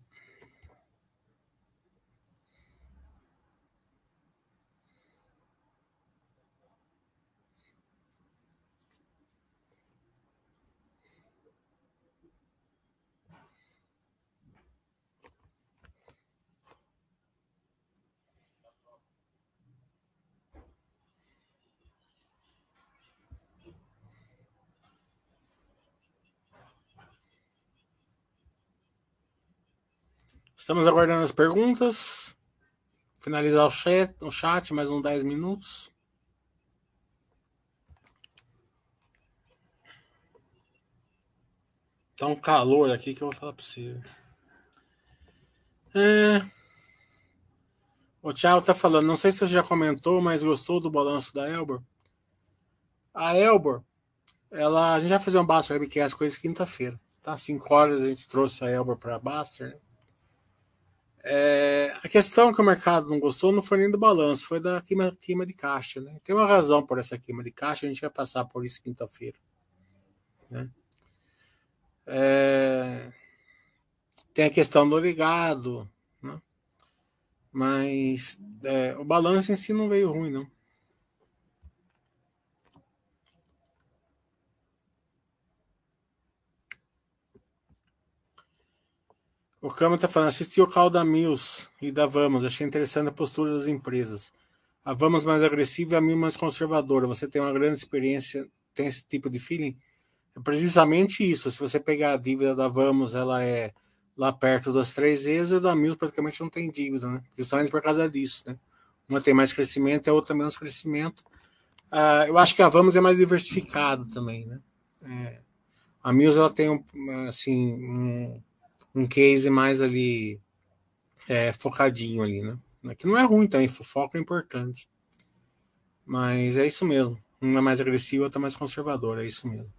Estamos aguardando as perguntas. Finalizar o chat, o chat mais uns 10 minutos. Tá um calor aqui que eu vou falar para você. É... O Thiago tá falando, não sei se você já comentou, mas gostou do balanço da Elbor? A Elbor, ela, a gente vai fazer um Baster Webcast com eles quinta-feira. Tá? 5 horas a gente trouxe a Elbor para Baster. Né? É, a questão que o mercado não gostou não foi nem do balanço, foi da queima, queima de caixa. Né? Tem uma razão por essa queima de caixa, a gente vai passar por isso quinta-feira. Né? É, tem a questão do ligado, né? mas é, o balanço em si não veio ruim, não. O Câmara está falando, assisti o call da Mills e da Vamos, achei interessante a postura das empresas. A Vamos mais agressiva e a Mills mais conservadora. Você tem uma grande experiência, tem esse tipo de feeling? É precisamente isso. Se você pegar a dívida da Vamos, ela é lá perto das três vezes, e da Mills praticamente não tem dívida, né? Justamente por causa disso, né? Uma tem mais crescimento e a outra menos crescimento. Uh, eu acho que a Vamos é mais diversificada também, né? É, a Mills ela tem um, assim, um, um case mais ali é, focadinho ali, né? Que não é ruim também, foco é importante. Mas é isso mesmo. Uma é mais agressiva, outra é mais conservadora, é isso mesmo.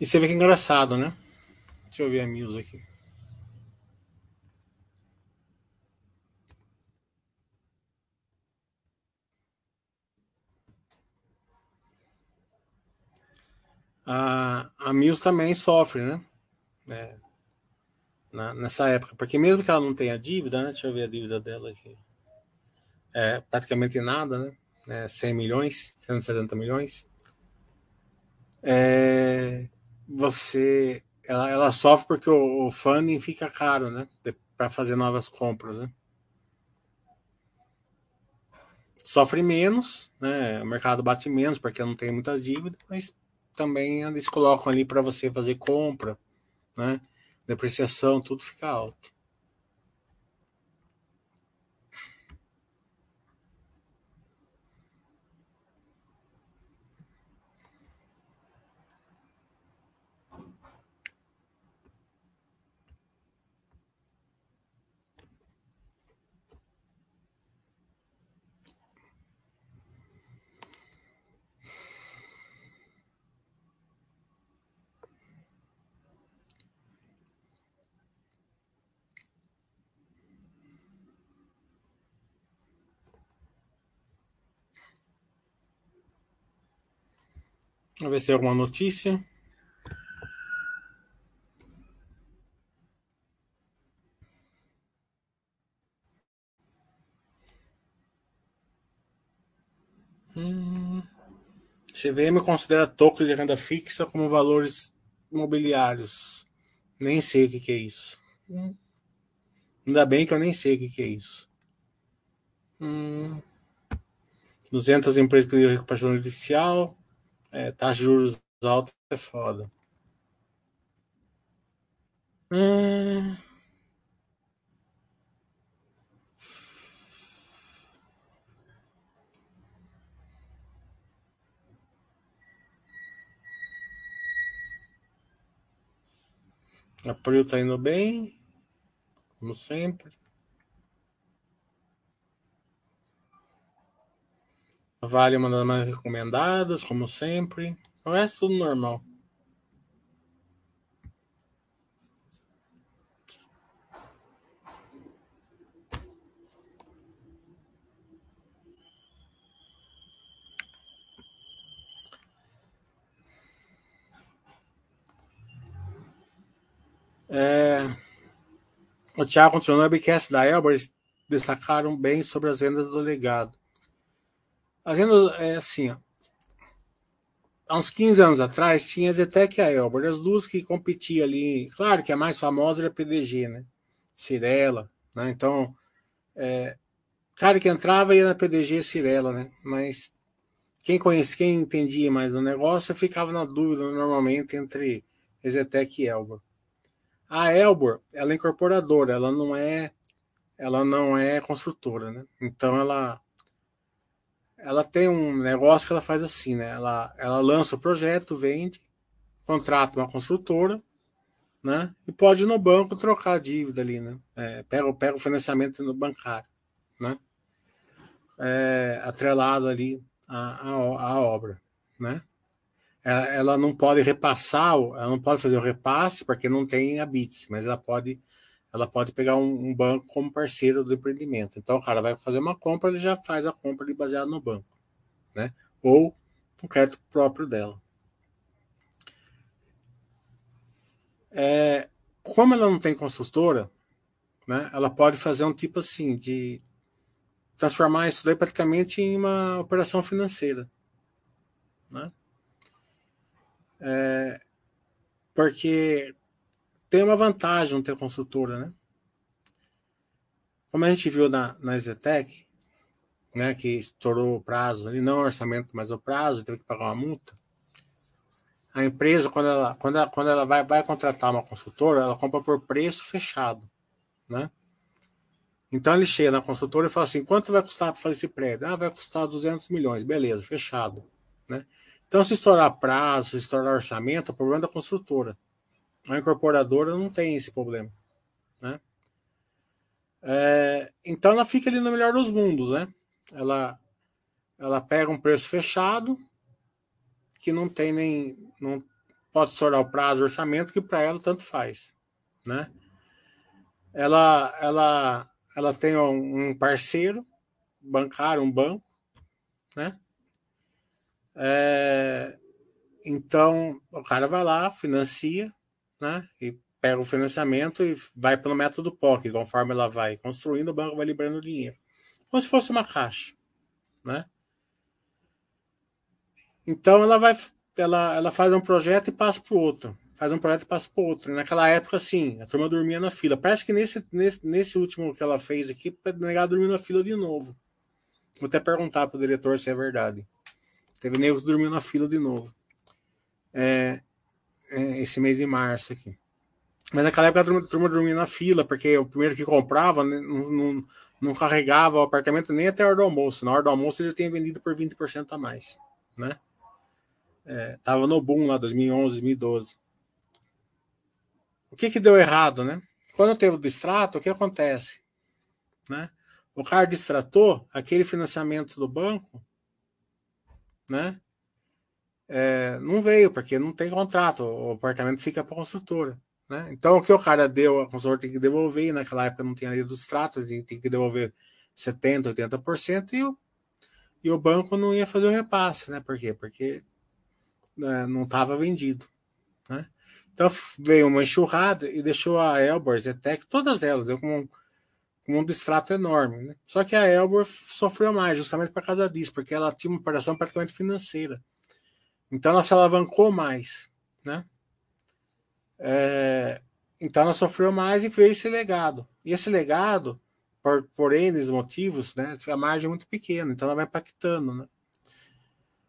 E você vê que é engraçado, né? Deixa eu ver a Mills aqui. A, a Mills também sofre, né? É, na, nessa época, porque mesmo que ela não tenha dívida, né? Deixa eu ver a dívida dela aqui. É praticamente nada, né? É 100 milhões, 170 milhões. É, você, ela, ela sofre porque o, o funding fica caro, né? Para fazer novas compras, né? Sofre menos, né? O mercado bate menos porque não tem muita dívida, mas também eles colocam ali para você fazer compra, né? Depreciação, tudo fica alto. Vamos ver se tem alguma notícia. Hum. CVM considera tokens de renda fixa como valores imobiliários. Nem sei o que, que é isso. Hum. Ainda bem que eu nem sei o que, que é isso. Hum. 200 empresas pediram recuperação judicial. É, taxa juros alta é foda. Hum... A Prio tá indo bem, como sempre. Vale uma das mais recomendadas, como sempre. O resto tudo normal. É... O Thiago continuou no webcast da Elber, destacaram bem sobre as vendas do legado. A renda é assim, ó. Há uns 15 anos atrás tinha a Zetec e a Elbor, as duas que competiam ali. Claro que a mais famosa era a PDG, né? Cirela, né? Então, é, cara que entrava ia na PDG Cirela, né? Mas quem conhece, quem entendia mais do negócio, ficava na dúvida normalmente entre Zetec e Elbor. A Elbor, ela é incorporadora, ela não é ela não é construtora, né? Então ela ela tem um negócio que ela faz assim, né? Ela, ela lança o projeto, vende, contrata uma construtora, né? E pode ir no banco trocar a dívida ali, né? É, pega, pega o financiamento no bancário, né? É, atrelado ali à, à, à obra, né? Ela, ela, não pode repassar, ela não pode fazer o repasse porque não tem a BITS, mas ela pode ela pode pegar um, um, banco como parceiro do empreendimento. Então, o cara vai fazer uma compra, ele já faz a compra ali baseado no banco, né? Ou o crédito próprio dela. É, como ela não tem construtora, né? Ela pode fazer um tipo assim de transformar isso daí praticamente em uma operação financeira, né? É, porque tem uma vantagem não ter construtora, né? Como a gente viu na, na Zetec, né, que estourou o prazo, ali não o orçamento, mas o prazo, teve que pagar uma multa. A empresa, quando ela, quando ela, quando ela vai, vai contratar uma consultora, ela compra por preço fechado, né? Então ele chega na consultora e fala assim: quanto vai custar para fazer esse prédio? Ah, vai custar 200 milhões, beleza, fechado, né? Então, se estourar prazo, se estourar orçamento, é problema da construtora. A incorporadora não tem esse problema. Né? É, então ela fica ali no melhor dos mundos, né? Ela, ela pega um preço fechado, que não tem nem. não pode estourar o prazo, o orçamento, que para ela tanto faz. Né? Ela, ela, ela tem um parceiro bancário, um banco, né? É, então, o cara vai lá, financia, né? E pega o financiamento e vai pelo método POC, conforme ela vai construindo, o banco vai liberando dinheiro. Como se fosse uma caixa, né? Então ela vai, ela, ela faz um projeto e passa para o outro, faz um projeto e passa para o outro. naquela época, sim, a turma dormia na fila. Parece que nesse, nesse, nesse último que ela fez aqui, negado dormiu na fila de novo. Vou até perguntar para o diretor se é verdade. Teve negros dormindo na fila de novo. É, é, esse mês de março aqui. Mas naquela época a turma, a turma dormia na fila, porque o primeiro que comprava né, não, não, não, carregava o apartamento nem até a hora do almoço. Na hora do almoço ele já tinha vendido por 20% a mais. Né? É, tava no boom lá, 2011, 2012. O que que deu errado, né? Quando teve o distrato, o que acontece? Né? O cara distratou aquele financiamento do banco, né? É, não veio, porque não tem contrato, o apartamento fica para a construtora. Né? Então, o que o cara deu, a consultor tem que devolver, e naquela época não tinha lei dos tratos, tem que devolver 70%, 80%, e o, e o banco não ia fazer o repasse. Né? Por quê? Porque né, não estava vendido. Né? Então, veio uma enxurrada e deixou a Elbor, Zetec, todas elas, deu com um, com um distrato enorme. Né? Só que a Elbor sofreu mais, justamente por causa disso, porque ela tinha uma operação praticamente financeira. Então, ela se alavancou mais. Né? É, então ela sofreu mais e fez esse legado. E esse legado, por, por N motivos, né, a margem é muito pequena, então ela vai impactando. Né?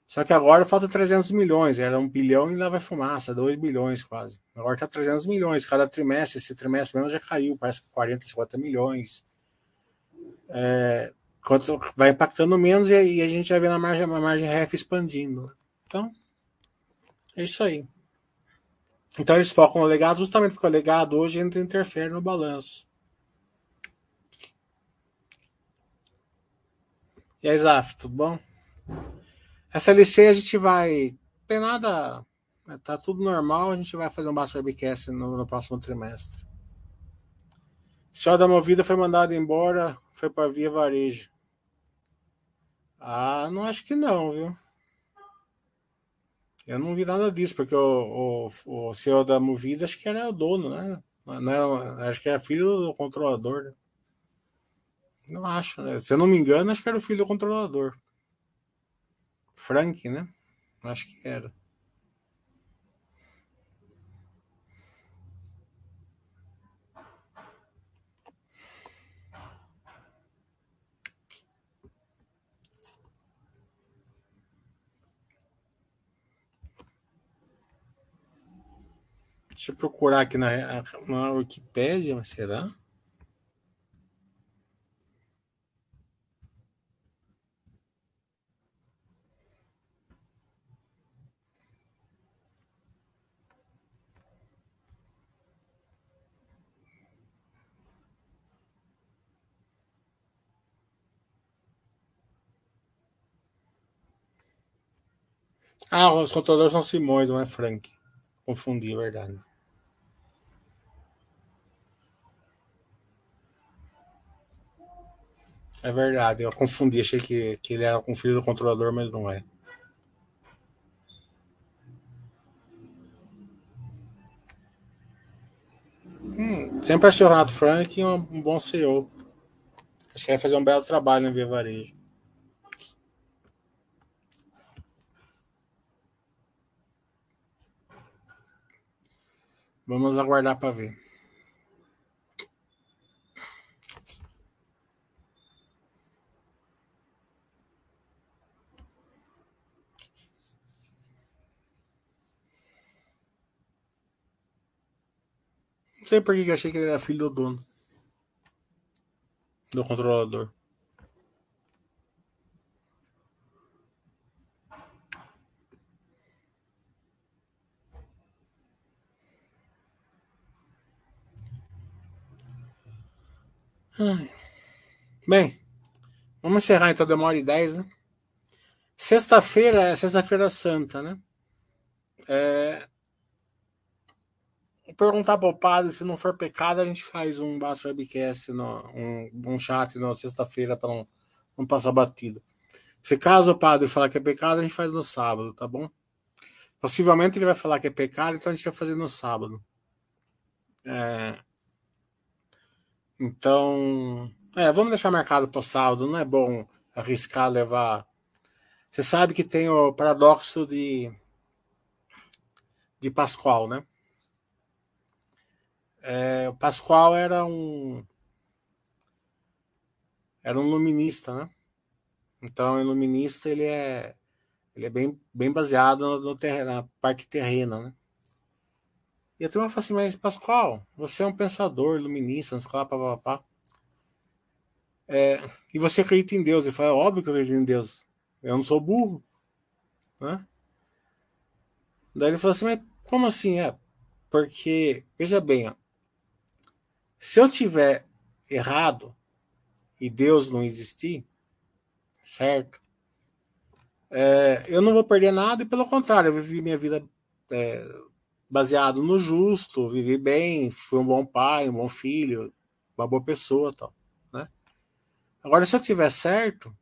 Só que agora falta 300 milhões, era um bilhão e lá vai fumaça, 2 bilhões quase. Agora está 300 milhões cada trimestre, esse trimestre mesmo já caiu, parece que 40, 50 milhões. É, vai impactando menos e, a gente vai vendo a margem, a margem RF expandindo. Então, é isso aí. Então eles focam no legado justamente porque o legado hoje entra interfere no balanço. E aí, Zaf, tudo bom? SLC a gente vai. Tem nada. Tá tudo normal, a gente vai fazer um baixo webcast no, no próximo trimestre. Só da Movida foi mandado embora, foi para Via Varejo. Ah, não acho que não, viu? Eu não vi nada disso, porque o, o, o CEO da Movida acho que era o dono, né? Não acho que era filho do controlador. Né? Não acho, né? Se eu não me engano, acho que era o filho do controlador. Frank, né? Acho que era. Deixa eu procurar aqui na, na Wikipédia, será? Ah, os controladores são Simões, não é Frank. Confundi, é verdade. É verdade, eu confundi, achei que, que ele era com filho do controlador, mas não é. Hum, sempre achei o Renato Frank um, um bom CEO. Acho que vai fazer um belo trabalho na Via Varejo. Vamos aguardar para ver. Sei por que eu achei que ele era filho do dono. Do controlador. Bem, vamos encerrar então, demora e 10, né? Sexta-feira é sexta-feira santa, né? É, perguntar para o padre se não for pecado, a gente faz um baixo webcast, no, um, um chat na sexta-feira para não, não passar batido. Se caso o padre falar que é pecado, a gente faz no sábado, tá bom? Possivelmente ele vai falar que é pecado, então a gente vai fazer no sábado. É, então, é, vamos deixar marcado para o sábado. Não é bom arriscar levar. Você sabe que tem o paradoxo de de Pascoal, né? É, o Pascoal era um era um luminista, né? Então, o iluminista ele é ele é bem, bem baseado no, no na parte terrena, né? E a turma fala assim, mas Pascoal, você é um pensador, iluminista, não sei lá. É, e você acredita em Deus? Ele fala, é óbvio que eu acredito em Deus. Eu não sou burro. Né? Daí ele falou assim, mas como assim? É, porque, veja bem, ó, se eu tiver errado e Deus não existir, certo? É, eu não vou perder nada e pelo contrário, eu vivi minha vida é, baseado no justo, vivi bem, fui um bom pai, um bom filho, uma boa pessoa, tal, né? Agora, se eu tiver certo,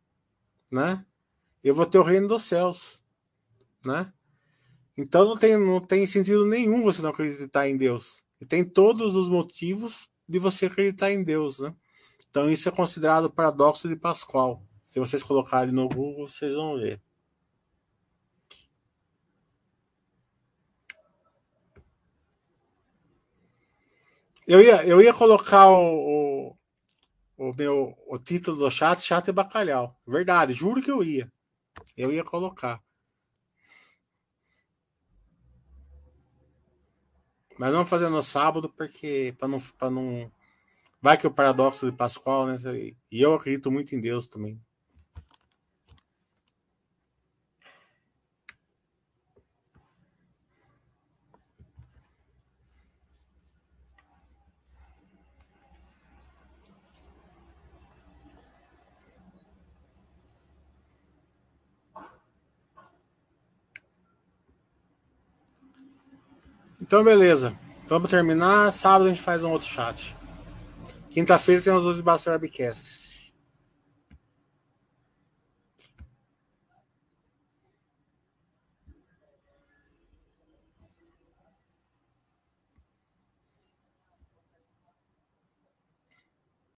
né? Eu vou ter o reino dos céus, né? Então não tem, não tem sentido nenhum você não acreditar em Deus. E tem todos os motivos de você acreditar em Deus, né? Então isso é considerado paradoxo de Pascal. Se vocês colocarem no Google, vocês vão ver. Eu ia, eu ia colocar o, o, o meu o título do chat, chat e bacalhau. Verdade, juro que eu ia. Eu ia colocar. Mas vamos fazer no sábado, porque para não, não. Vai que o paradoxo de Pascoal, né? E eu acredito muito em Deus também. Então, beleza. Vamos terminar. Sábado a gente faz um outro chat. Quinta-feira tem os dois Basta Webcasts.